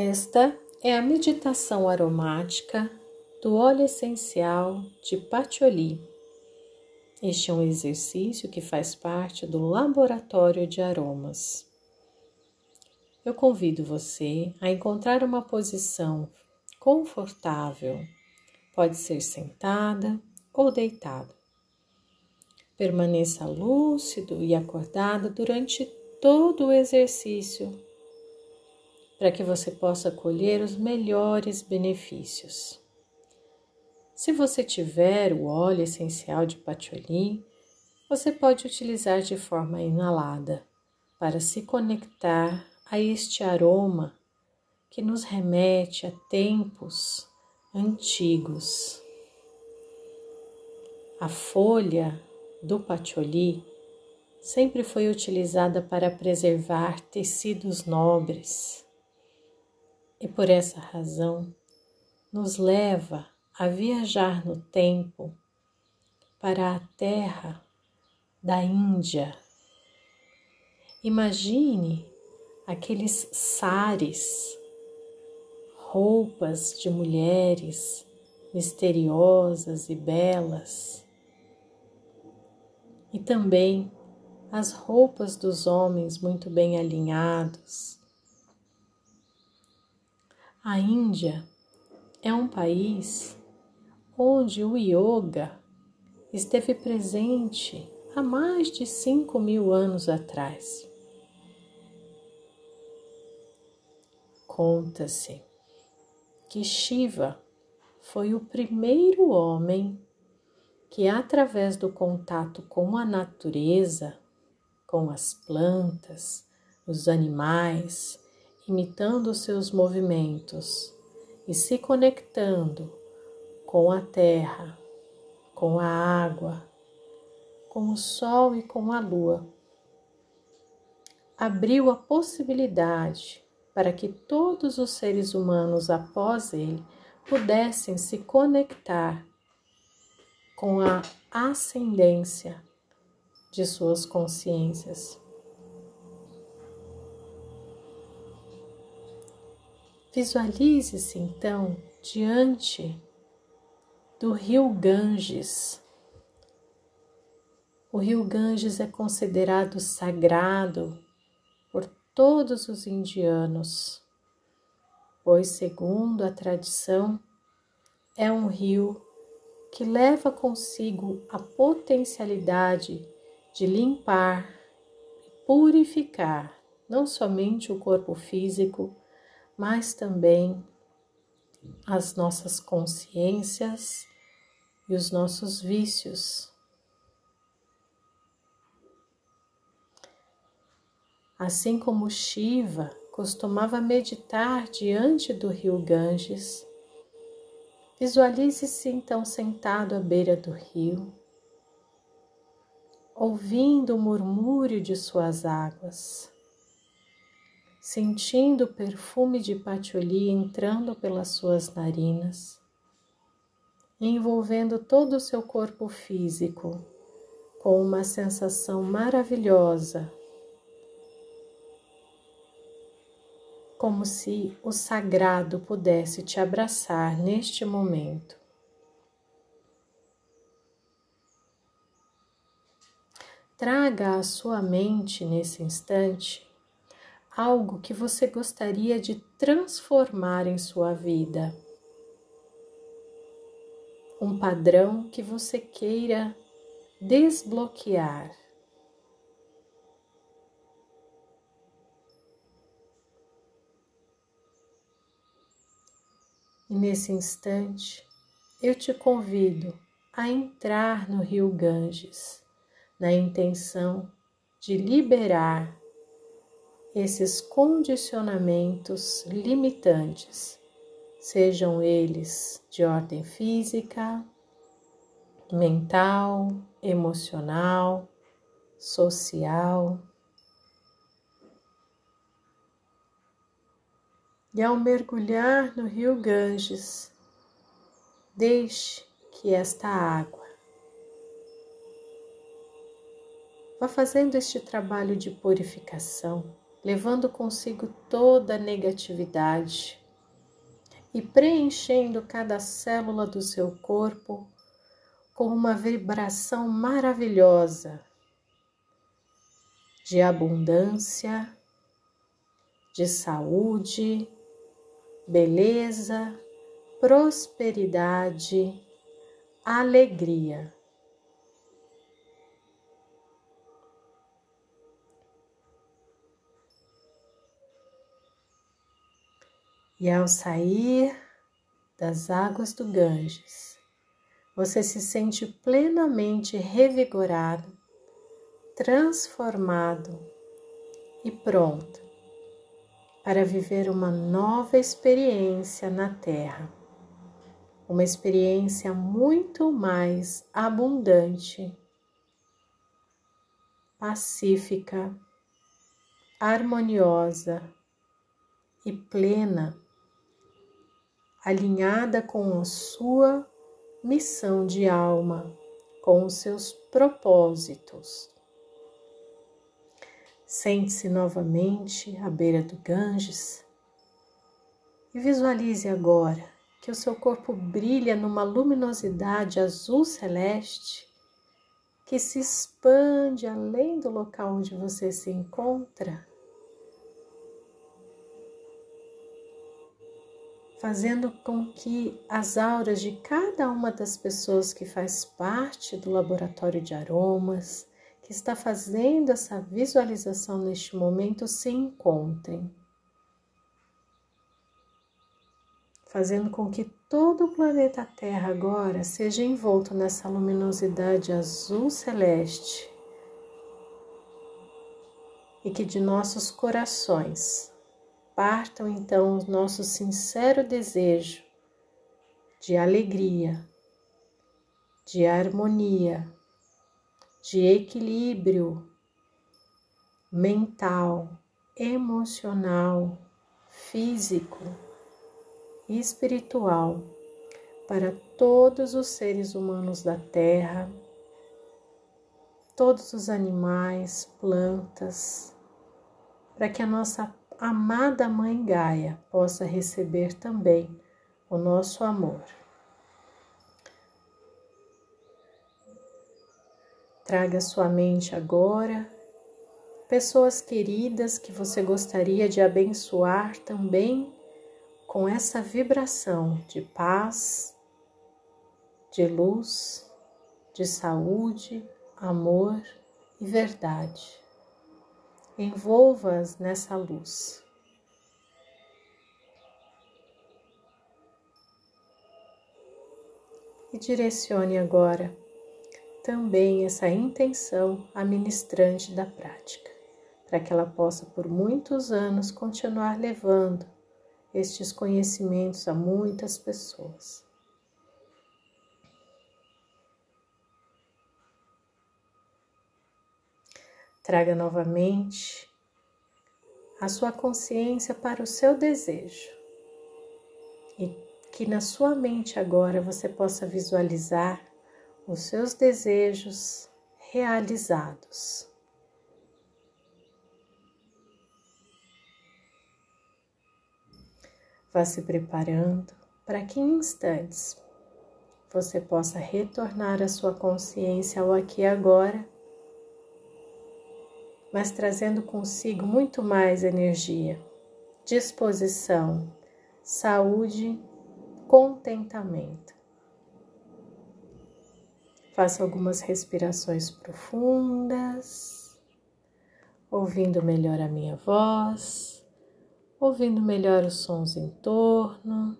Esta é a meditação aromática do óleo essencial de patchouli. Este é um exercício que faz parte do laboratório de aromas. Eu convido você a encontrar uma posição confortável. Pode ser sentada ou deitado. Permaneça lúcido e acordado durante todo o exercício para que você possa colher os melhores benefícios. Se você tiver o óleo essencial de patchouli, você pode utilizar de forma inalada para se conectar a este aroma que nos remete a tempos antigos. A folha do patchouli sempre foi utilizada para preservar tecidos nobres e por essa razão nos leva a viajar no tempo para a terra da Índia. Imagine aqueles sares, roupas de mulheres misteriosas e belas, e também as roupas dos homens muito bem alinhados a Índia é um país onde o yoga esteve presente há mais de cinco mil anos atrás. Conta-se que Shiva foi o primeiro homem que, através do contato com a natureza, com as plantas, os animais, imitando seus movimentos e se conectando com a terra, com a água, com o sol e com a lua. Abriu a possibilidade para que todos os seres humanos após ele pudessem se conectar com a ascendência de suas consciências. Visualize-se então diante do rio Ganges. O rio Ganges é considerado sagrado por todos os indianos, pois, segundo a tradição, é um rio que leva consigo a potencialidade de limpar e purificar não somente o corpo físico, mas também as nossas consciências e os nossos vícios. Assim como Shiva costumava meditar diante do rio Ganges, visualize-se então sentado à beira do rio, ouvindo o murmúrio de suas águas sentindo o perfume de patchouli entrando pelas suas narinas, envolvendo todo o seu corpo físico com uma sensação maravilhosa, como se o sagrado pudesse te abraçar neste momento. Traga à sua mente nesse instante algo que você gostaria de transformar em sua vida. Um padrão que você queira desbloquear. E nesse instante, eu te convido a entrar no rio Ganges, na intenção de liberar esses condicionamentos limitantes, sejam eles de ordem física, mental, emocional, social. E ao mergulhar no rio Ganges, deixe que esta água vá fazendo este trabalho de purificação levando consigo toda a negatividade e preenchendo cada célula do seu corpo com uma vibração maravilhosa de abundância, de saúde, beleza, prosperidade, alegria. E ao sair das águas do Ganges, você se sente plenamente revigorado, transformado e pronto para viver uma nova experiência na Terra. Uma experiência muito mais abundante, pacífica, harmoniosa e plena alinhada com a sua missão de alma, com os seus propósitos. Sente-se novamente à beira do Ganges e visualize agora que o seu corpo brilha numa luminosidade azul celeste que se expande além do local onde você se encontra fazendo com que as auras de cada uma das pessoas que faz parte do laboratório de aromas, que está fazendo essa visualização neste momento, se encontrem. Fazendo com que todo o planeta Terra agora seja envolto nessa luminosidade azul celeste e que de nossos corações partam então o nosso sincero desejo de alegria, de harmonia, de equilíbrio mental, emocional, físico e espiritual para todos os seres humanos da Terra, todos os animais, plantas, para que a nossa amada Mãe Gaia possa receber também o nosso amor. Traga sua mente agora pessoas queridas que você gostaria de abençoar também com essa vibração de paz, de luz, de saúde, amor e verdade envolva-as nessa luz. E direcione agora também essa intenção à ministrante da prática, para que ela possa por muitos anos continuar levando estes conhecimentos a muitas pessoas. Traga novamente a sua consciência para o seu desejo e que na sua mente agora você possa visualizar os seus desejos realizados. Vá se preparando para que em instantes você possa retornar a sua consciência ao aqui e agora mas trazendo consigo muito mais energia, disposição, saúde, contentamento. Faça algumas respirações profundas, ouvindo melhor a minha voz, ouvindo melhor os sons em torno.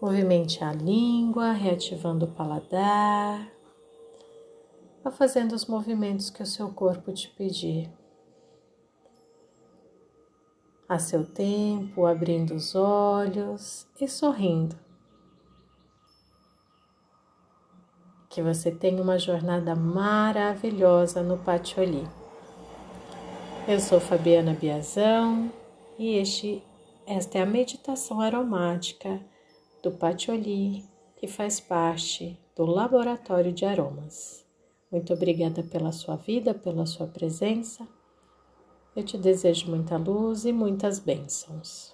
Movimente a língua, reativando o paladar. Vá fazendo os movimentos que o seu corpo te pedir. A seu tempo, abrindo os olhos e sorrindo. Que você tenha uma jornada maravilhosa no Patioli. Eu sou Fabiana Biazão e este, esta é a meditação aromática do Patioli, que faz parte do Laboratório de Aromas. Muito obrigada pela sua vida, pela sua presença. Eu te desejo muita luz e muitas bênçãos.